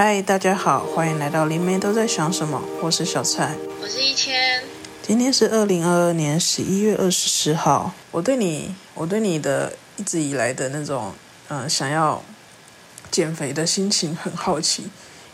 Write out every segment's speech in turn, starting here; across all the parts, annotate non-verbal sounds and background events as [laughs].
嗨，大家好，欢迎来到灵媒都在想什么，我是小蔡，我是一千，今天是二零二二年十一月二十四号。我对你，我对你的一直以来的那种，嗯、呃，想要减肥的心情很好奇，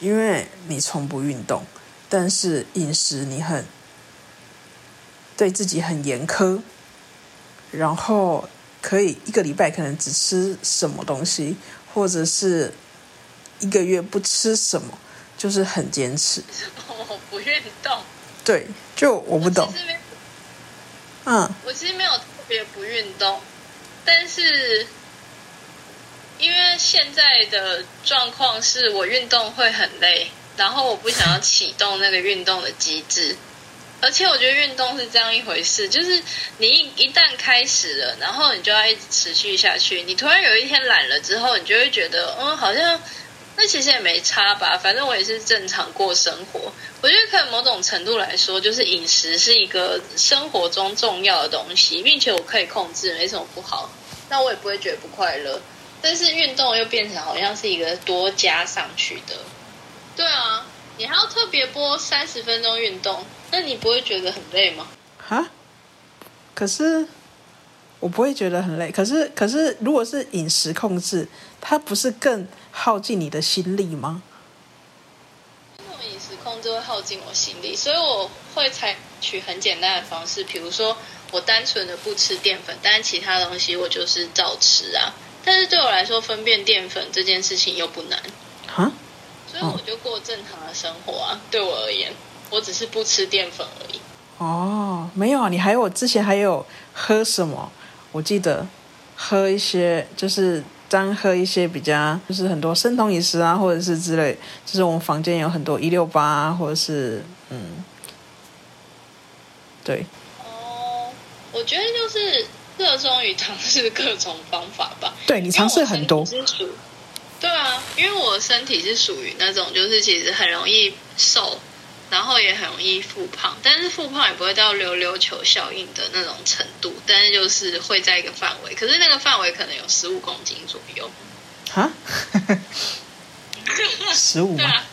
因为你从不运动，但是饮食你很对自己很严苛，然后可以一个礼拜可能只吃什么东西，或者是。一个月不吃什么，就是很坚持。我不运动。对，就我不懂。嗯，我其实没有特别不运动，但是因为现在的状况是我运动会很累，然后我不想要启动那个运动的机制，而且我觉得运动是这样一回事，就是你一一旦开始了，然后你就要一直持续下去。你突然有一天懒了之后，你就会觉得，嗯，好像。那其实也没差吧，反正我也是正常过生活。我觉得可能某种程度来说，就是饮食是一个生活中重要的东西，并且我可以控制，没什么不好。那我也不会觉得不快乐。但是运动又变成好像是一个多加上去的。对啊，你还要特别播三十分钟运动，那你不会觉得很累吗？哈？可是我不会觉得很累。可是，可是如果是饮食控制，它不是更？耗尽你的心力吗？因为我饮食控制会耗尽我心力，所以我会采取很简单的方式，比如说我单纯的不吃淀粉，但是其他东西我就是照吃啊。但是对我来说，分辨淀粉这件事情又不难啊，所以我就过正常的生活啊。对我而言，我只是不吃淀粉而已。哦，没有啊，你还有之前还有喝什么？我记得喝一些就是。单喝一些比较，就是很多生酮饮食啊，或者是之类，就是我们房间有很多一六八啊，或者是嗯，对。哦，我觉得就是热衷于尝试各种方法吧。对，你尝试很多。对啊，因为我身体是属于那种，就是其实很容易瘦。然后也很容易复胖，但是复胖也不会到溜溜球效应的那种程度，但是就是会在一个范围，可是那个范围可能有十五公斤左右。哈？[laughs] 十五？对啊，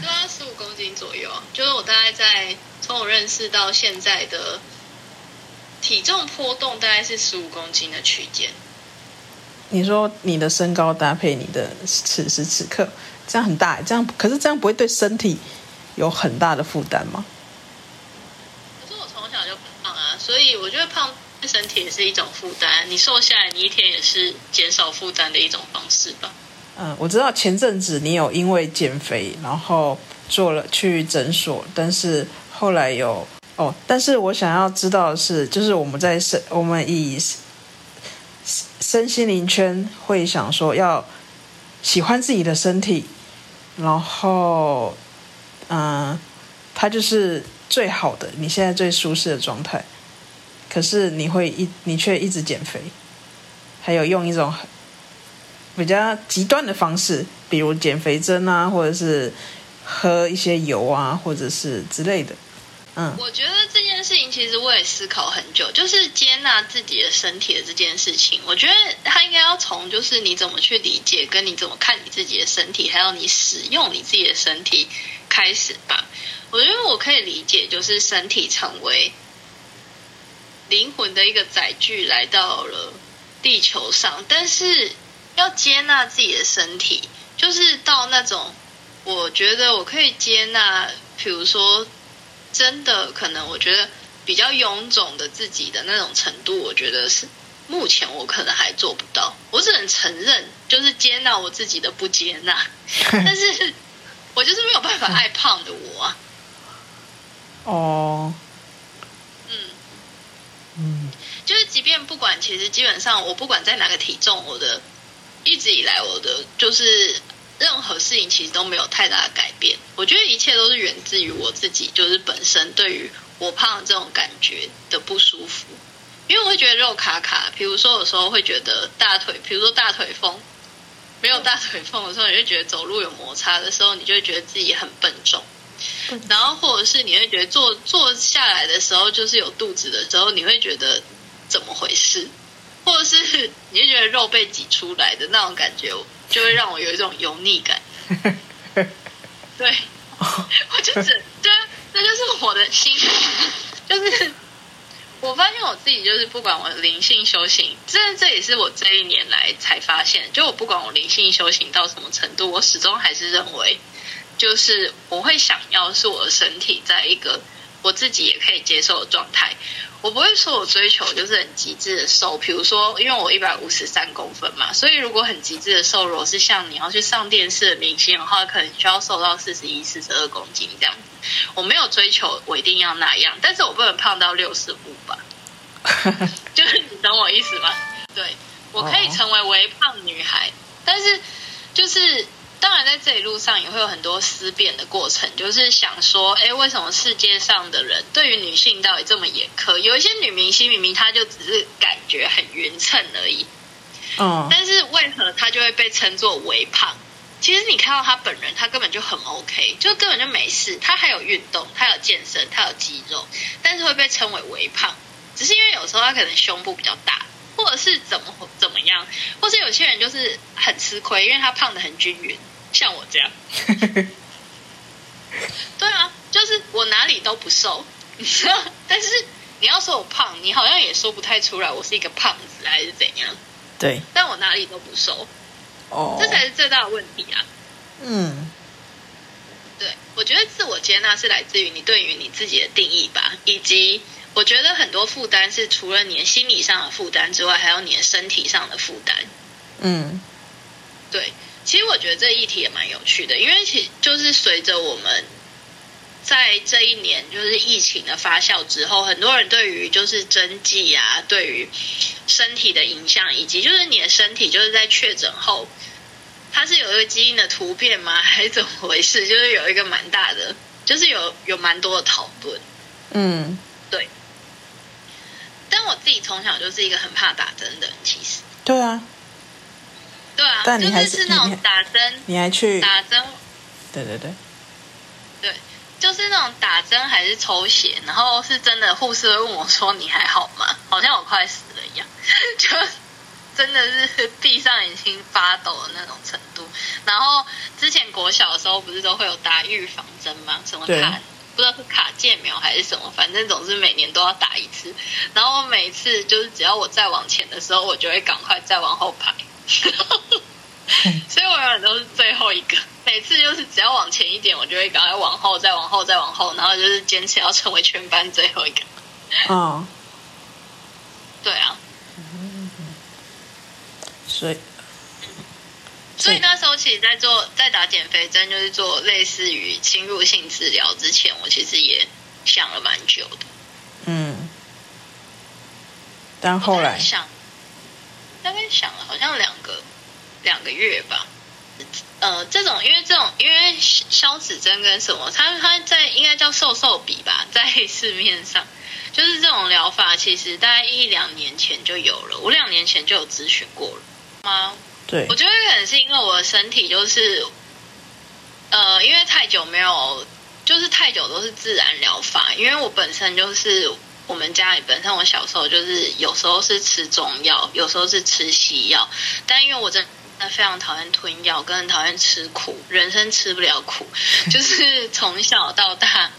对啊，十五公斤左右，就是我大概在从我认识到现在的体重波动大概是十五公斤的区间。你说你的身高搭配你的此时此刻，这样很大，这样可是这样不会对身体有很大的负担吗？可是我从小就胖啊，所以我觉得胖对身体也是一种负担。你瘦下来，你一天也是减少负担的一种方式吧？嗯，我知道前阵子你有因为减肥，然后做了去诊所，但是后来有哦，但是我想要知道的是，就是我们在身我们以身心灵圈会想说要喜欢自己的身体，然后。嗯，它就是最好的，你现在最舒适的状态。可是你会一，你却一直减肥，还有用一种比较极端的方式，比如减肥针啊，或者是喝一些油啊，或者是之类的。嗯，我觉得这事情其实我也思考很久，就是接纳自己的身体的这件事情。我觉得它应该要从就是你怎么去理解，跟你怎么看你自己的身体，还有你使用你自己的身体开始吧。我觉得我可以理解，就是身体成为灵魂的一个载具来到了地球上，但是要接纳自己的身体，就是到那种我觉得我可以接纳，比如说。真的可能，我觉得比较臃肿的自己的那种程度，我觉得是目前我可能还做不到。我只能承认，就是接纳我自己的不接纳，[laughs] 但是我就是没有办法爱胖的我啊。哦，嗯嗯，就是即便不管，其实基本上我不管在哪个体重，我的一直以来我的就是。任何事情其实都没有太大的改变，我觉得一切都是源自于我自己，就是本身对于我胖的这种感觉的不舒服，因为我会觉得肉卡卡，比如说有时候会觉得大腿，比如说大腿缝，没有大腿缝的时候，你就觉得走路有摩擦的时候，你就会觉得自己很笨重，然后或者是你会觉得坐坐下来的时候就是有肚子的时候，你会觉得怎么回事，或者是 [laughs] 你会觉得肉被挤出来的那种感觉。就会让我有一种油腻感，[laughs] 对，我就只对，那就是我的心，[laughs] 就是我发现我自己就是不管我灵性修行，这这也是我这一年来才发现，就我不管我灵性修行到什么程度，我始终还是认为，就是我会想要是我的身体在一个我自己也可以接受的状态。我不会说我追求就是很极致的瘦，比如说，因为我一百五十三公分嘛，所以如果很极致的瘦，如果是像你要去上电视的明星的话，可能需要瘦到四十一、四十二公斤这样子。我没有追求我一定要那样，但是我不能胖到六十五吧？[laughs] 就是你懂我意思吗？对，我可以成为微胖女孩，但是就是。当然，在这一路上也会有很多思辨的过程，就是想说，哎，为什么世界上的人对于女性到底这么严苛？有一些女明星明明她就只是感觉很匀称而已，哦，但是为何她就会被称作微胖？其实你看到她本人，她根本就很 OK，就根本就没事。她还有运动，她有健身，她有肌肉，但是会被称为微胖，只是因为有时候她可能胸部比较大，或者是怎么怎么样，或是有些人就是很吃亏，因为他胖的很均匀。像我这样，[laughs] 对啊，就是我哪里都不瘦，[laughs] 但是你要说我胖，你好像也说不太出来，我是一个胖子还是怎样？对，但我哪里都不瘦，哦，这才是最大的问题啊。嗯，对，我觉得自我接纳是来自于你对于你自己的定义吧，以及我觉得很多负担是除了你的心理上的负担之外，还有你的身体上的负担。嗯，对。其实我觉得这议题也蛮有趣的，因为其就是随着我们在这一年就是疫情的发酵之后，很多人对于就是针剂啊，对于身体的影响，以及就是你的身体就是在确诊后，它是有一个基因的突变吗？[laughs] 还是怎么回事？就是有一个蛮大的，就是有有蛮多的讨论。嗯，自己从小就是一个很怕打针的人，其实。对啊。对啊，但你还是，就是那种打针，你还去打针？对对对，对，就是那种打针还是抽血，然后是真的，护士会问我说：“你还好吗？”好像我快死了一样，[laughs] 就真的是闭上眼睛发抖的那种程度。然后之前国小的时候不是都会有打预防针吗？什么卡不知道是卡介苗还是什么，反正总是每年都要打一次。然后每次就是只要我再往前的时候，我就会赶快再往后排。[laughs] 所以我永远都是最后一个，每次就是只要往前一点，我就会赶快往后，再往后，再往后，然后就是坚持要成为全班最后一个。哦，[laughs] 对啊，所以，所以那时候其实，在做在打减肥针，就是做类似于侵入性治疗之前，我其实也想了蛮久的。嗯，但后来想。大概想了好像两个两个月吧，呃，这种因为这种因为消脂针跟什么，它它在应该叫瘦瘦笔吧，[laughs] 在市面上就是这种疗法，其实大概一两年前就有了，我两年前就有咨询过了吗？对，我觉得可能是因为我的身体就是，呃，因为太久没有，就是太久都是自然疗法，因为我本身就是。我们家里本身，我小时候就是有时候是吃中药，有时候是吃西药。但因为我真的非常讨厌吞药，跟很讨厌吃苦，人生吃不了苦，[laughs] 就是从小到大，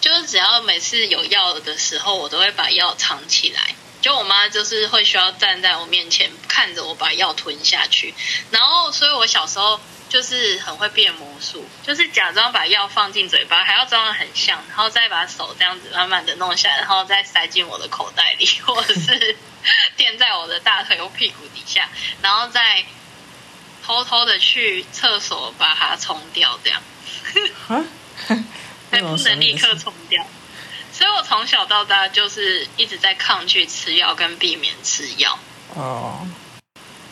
就是只要每次有药的时候，我都会把药藏起来。就我妈就是会需要站在我面前看着我把药吞下去，然后所以我小时候。就是很会变魔术，就是假装把药放进嘴巴，还要装的很像，然后再把手这样子慢慢的弄下来，然后再塞进我的口袋里，或者是 [laughs] 垫在我的大腿或屁股底下，然后再偷偷的去厕所把它冲掉，这样，啊，[laughs] 还不能立刻冲掉，所以我从小到大就是一直在抗拒吃药跟避免吃药。哦，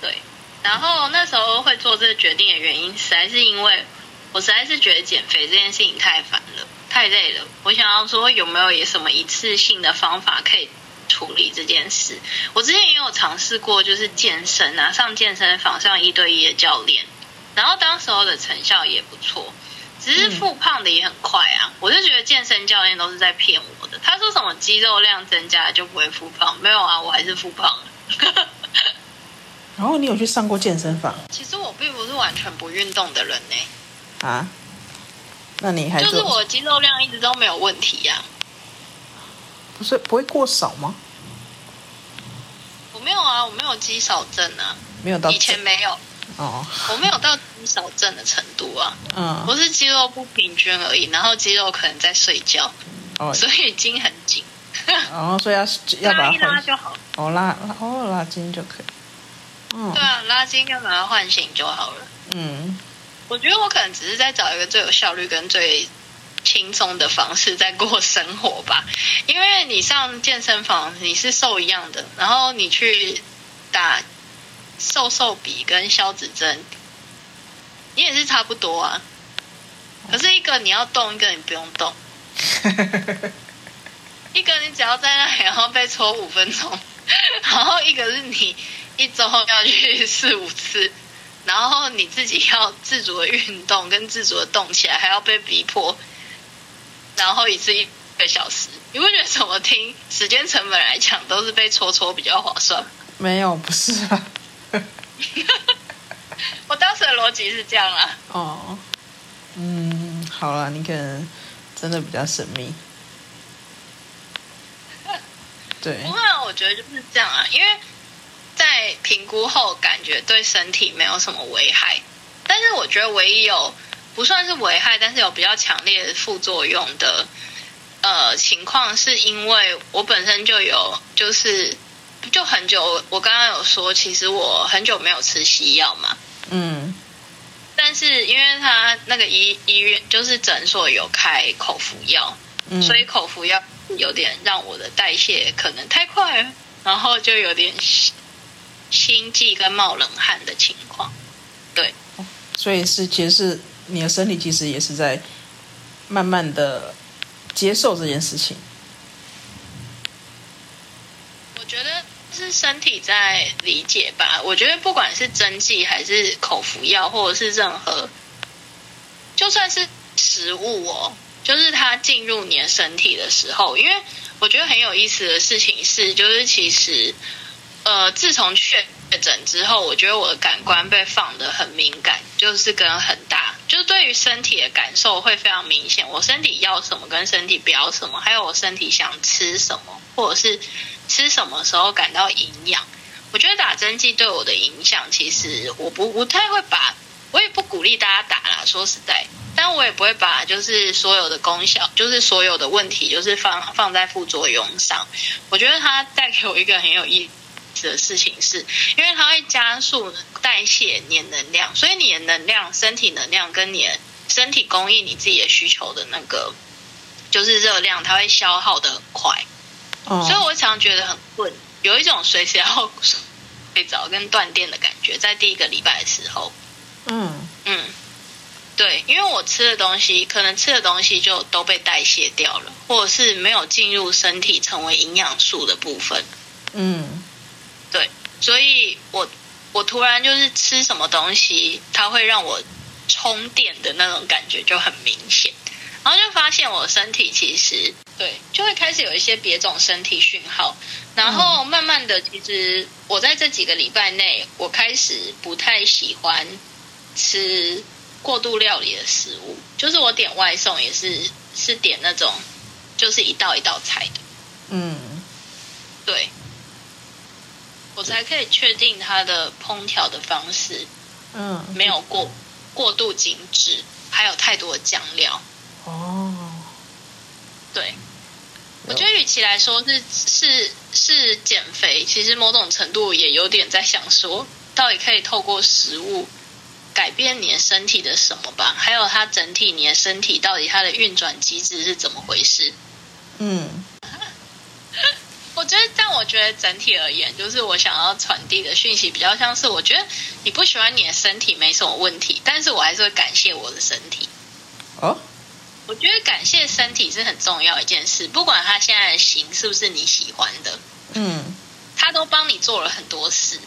对。然后那时候会做这个决定的原因，实在是因为我实在是觉得减肥这件事情太烦了，太累了。我想要说有没有也什么一次性的方法可以处理这件事？我之前也有尝试过，就是健身啊，上健身房上一对一的教练，然后当时候的成效也不错，只是复胖的也很快啊。我就觉得健身教练都是在骗我的，他说什么肌肉量增加就不会复胖，没有啊，我还是复胖了。然后你有去上过健身房？其实我并不是完全不运动的人呢。啊？那你还就是我肌肉量一直都没有问题呀、啊？不是不会过少吗？我没有啊，我没有肌少症啊，没有到以前没有哦，我没有到肌少症的程度啊，嗯，我是肌肉不平均而已，然后肌肉可能在睡觉，哦，所以筋很紧，然后所以要要把它拉一拉就好，哦拉拉哦拉筋就可以，嗯，对啊，拉筋要把它唤醒就好了，嗯。我觉得我可能只是在找一个最有效率跟最轻松的方式在过生活吧。因为你上健身房，你是瘦一样的，然后你去打瘦瘦笔跟消脂针，你也是差不多啊。可是一个你要动，一个你不用动。[laughs] 一个你只要在那里，然后被搓五分钟，[laughs] 然后一个是你一周要去四五次。然后你自己要自主的运动，跟自主的动起来，还要被逼迫，然后一次一个小时，你会觉得怎么听时间成本来讲，都是被搓搓比较划算？没有，不是啊。[laughs] 我当时的逻辑是这样啊。哦，嗯，好了，你可能真的比较神秘。[laughs] 对。不会啊，我觉得就是这样啊，因为。在评估后，感觉对身体没有什么危害，但是我觉得唯一有不算是危害，但是有比较强烈的副作用的呃情况，是因为我本身就有就是就很久，我刚刚有说，其实我很久没有吃西药嘛，嗯，但是因为他那个医医院就是诊所有开口服药，嗯，所以口服药有点让我的代谢可能太快了，然后就有点。心悸跟冒冷汗的情况，对，所以是其实是你的身体其实也是在慢慢的接受这件事情。我觉得是身体在理解吧。我觉得不管是针剂还是口服药，或者是任何，就算是食物哦，就是它进入你的身体的时候，因为我觉得很有意思的事情是，就是其实。呃，自从确诊之后，我觉得我的感官被放得很敏感，就是跟很大，就是对于身体的感受会非常明显。我身体要什么，跟身体不要什么，还有我身体想吃什么，或者是吃什么时候感到营养。我觉得打针剂对我的影响，其实我不不太会把，我也不鼓励大家打啦。说实在，但我也不会把就是所有的功效，就是所有的问题，就是放放在副作用上。我觉得它带给我一个很有意。的事情是，因为它会加速代谢你的能量，所以你的能量、身体能量跟你的身体供应你自己的需求的那个，就是热量，它会消耗的很快。哦。所以我常觉得很困，有一种随时要睡着跟断电的感觉，在第一个礼拜的时候。嗯嗯，对，因为我吃的东西，可能吃的东西就都被代谢掉了，或者是没有进入身体成为营养素的部分。嗯。对，所以我我突然就是吃什么东西，它会让我充电的那种感觉就很明显，然后就发现我身体其实对，就会开始有一些别种身体讯号，然后慢慢的，其实我在这几个礼拜内，我开始不太喜欢吃过度料理的食物，就是我点外送也是是点那种就是一道一道菜的，嗯，对。我才可以确定它的烹调的方式，嗯，没有过过度精致，还有太多的酱料。哦，对，我觉得与其来说是是是减肥，其实某种程度也有点在想说，到底可以透过食物改变你的身体的什么吧？还有它整体你的身体到底它的运转机制是怎么回事？嗯。我觉得，但我觉得整体而言，就是我想要传递的讯息比较像是，我觉得你不喜欢你的身体没什么问题，但是我还是会感谢我的身体。哦，我觉得感谢身体是很重要一件事，不管他现在的型是不是你喜欢的，嗯，他都帮你做了很多事。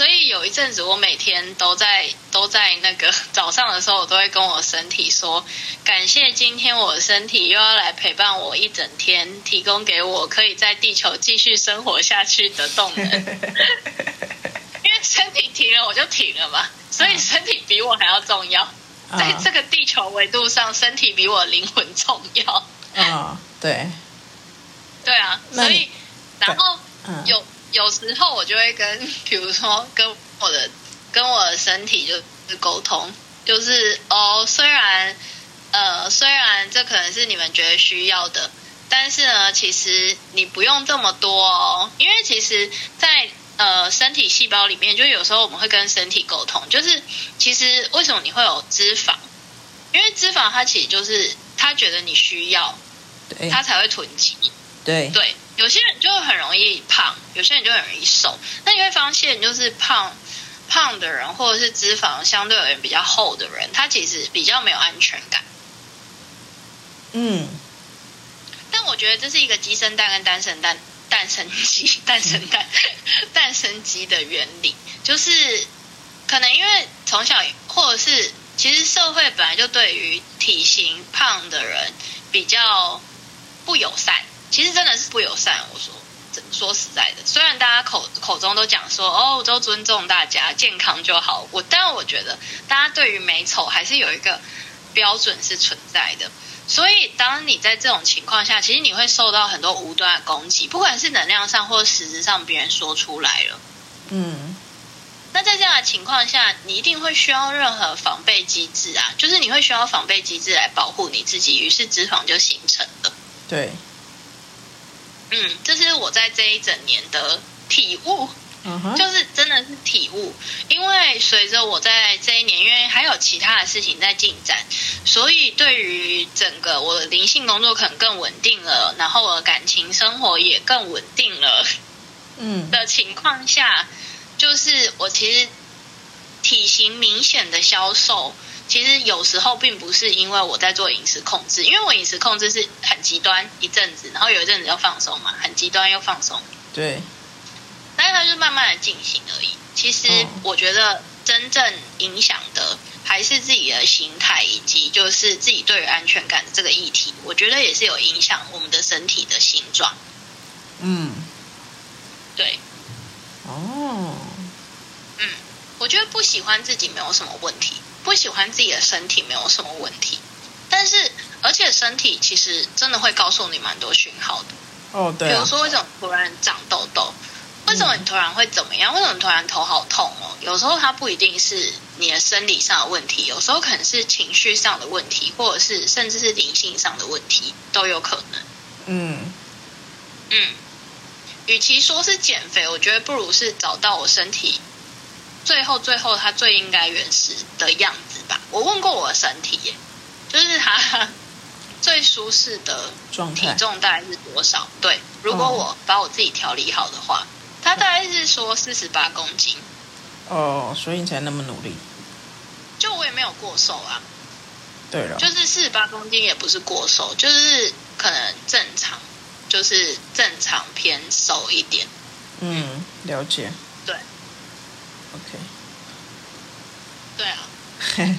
所以有一阵子，我每天都在都在那个 [laughs] 早上的时候，我都会跟我身体说，感谢今天我的身体又要来陪伴我一整天，提供给我可以在地球继续生活下去的动能。[laughs] 因为身体停了，我就停了嘛，所以身体比我还要重要。在这个地球维度上，身体比我灵魂重要。啊，对，对啊，所以然后有有时候我就会跟，比如说跟我的跟我的身体就是沟通，就是哦，虽然呃虽然这可能是你们觉得需要的，但是呢，其实你不用这么多哦，因为其实，在呃身体细胞里面，就有时候我们会跟身体沟通，就是其实为什么你会有脂肪？因为脂肪它其实就是它觉得你需要，对，他才会囤积。对对，有些人就很容易胖，有些人就很容易瘦。那你会发现，就是胖胖的人，或者是脂肪相对而言比较厚的人，他其实比较没有安全感。嗯。但我觉得这是一个鸡生蛋跟蛋生蛋蛋生鸡蛋生蛋蛋生鸡的原理，就是可能因为从小或者是。其实社会本来就对于体型胖的人比较不友善，其实真的是不友善。我说说实在的，虽然大家口口中都讲说哦，都尊重大家健康就好，我但我觉得大家对于美丑还是有一个标准是存在的。所以当你在这种情况下，其实你会受到很多无端的攻击，不管是能量上或实质上，别人说出来了，嗯。那在这样的情况下，你一定会需要任何防备机制啊，就是你会需要防备机制来保护你自己，于是脂肪就形成了。对，嗯，这是我在这一整年的体悟，uh-huh. 就是真的是体悟。因为随着我在这一年，因为还有其他的事情在进展，所以对于整个我的灵性工作可能更稳定了，然后我的感情生活也更稳定了。嗯，的情况下。就是我其实体型明显的消瘦，其实有时候并不是因为我在做饮食控制，因为我饮食控制是很极端一阵子，然后有一阵子又放松嘛，很极端又放松。对，但是它就是慢慢的进行而已。其实我觉得真正影响的还是自己的心态，以及就是自己对于安全感的这个议题，我觉得也是有影响我们的身体的形状。嗯，对。哦。嗯，我觉得不喜欢自己没有什么问题，不喜欢自己的身体没有什么问题，但是而且身体其实真的会告诉你蛮多讯号的。哦，对啊。比如说为什么突然长痘痘？为什么你突然会怎么样？为什么突然头好痛哦？有时候它不一定是你的生理上的问题，有时候可能是情绪上的问题，或者是甚至是灵性上的问题都有可能。嗯嗯，与其说是减肥，我觉得不如是找到我身体。最后，最后，他最应该原始的样子吧。我问过我的身体耶，就是他 [laughs] 最舒适的体重大概是多少？对，如果我把我自己调理好的话，他大概是说四十八公斤。哦，所以你才那么努力。就我也没有过瘦啊。对了，就是四十八公斤也不是过瘦，就是可能正常，就是正常偏瘦一点。嗯，了解。对。OK，对啊，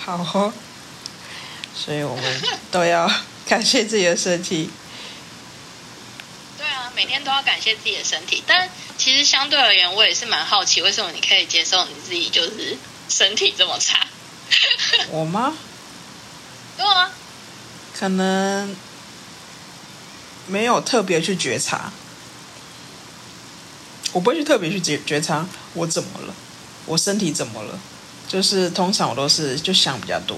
[laughs] 好哦，所以我们都要感谢自己的身体。对啊，每天都要感谢自己的身体。但其实相对而言，我也是蛮好奇，为什么你可以接受你自己就是身体这么差？[laughs] 我吗？对啊，可能没有特别去觉察。我不会去特别去觉觉察我怎么了，我身体怎么了，就是通常我都是就想比较多，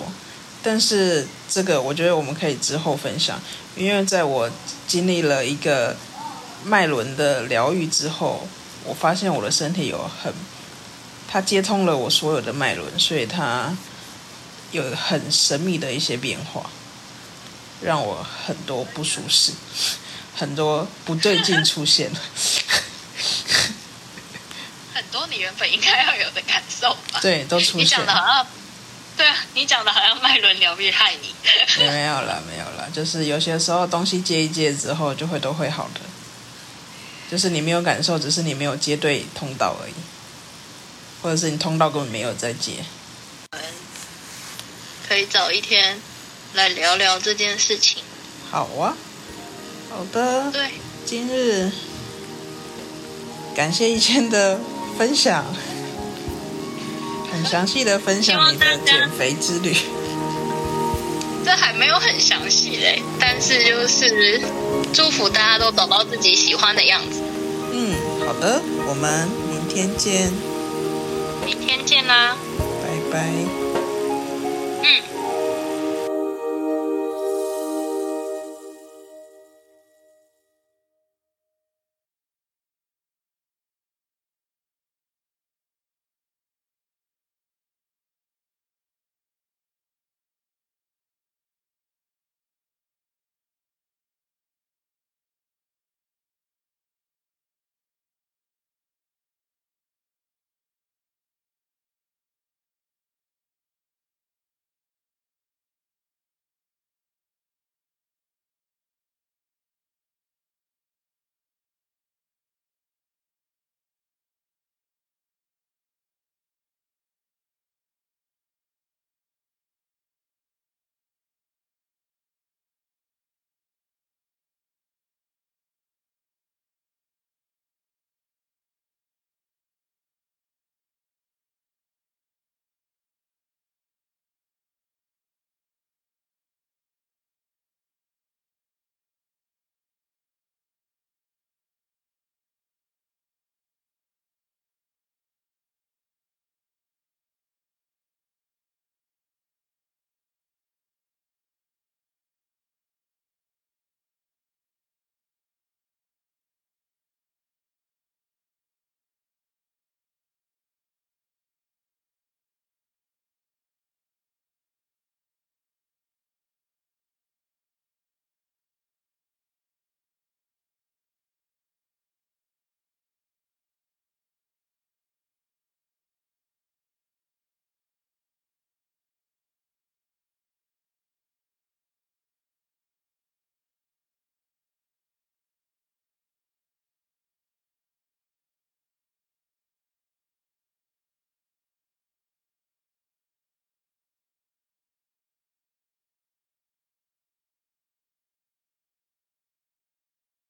但是这个我觉得我们可以之后分享，因为在我经历了一个脉轮的疗愈之后，我发现我的身体有很，它接通了我所有的脉轮，所以它有很神秘的一些变化，让我很多不舒适，[laughs] 很多不对劲出现了。你原本应该要有的感受吧？对，都出现。你讲的好像，对啊，你讲的好像脉轮疗愈害你。没有了，没有了，就是有些时候东西接一接之后，就会都会好的。就是你没有感受，只是你没有接对通道而已，或者是你通道根本没有在接。可以找一天来聊聊这件事情。好啊，好的。对，今日感谢一千的。分享，很很详细的分享你的减肥之旅。这还没有很详细嘞，但是就是祝福大家都找到自己喜欢的样子。嗯，好的，我们明天见。明天见啦，拜拜。嗯。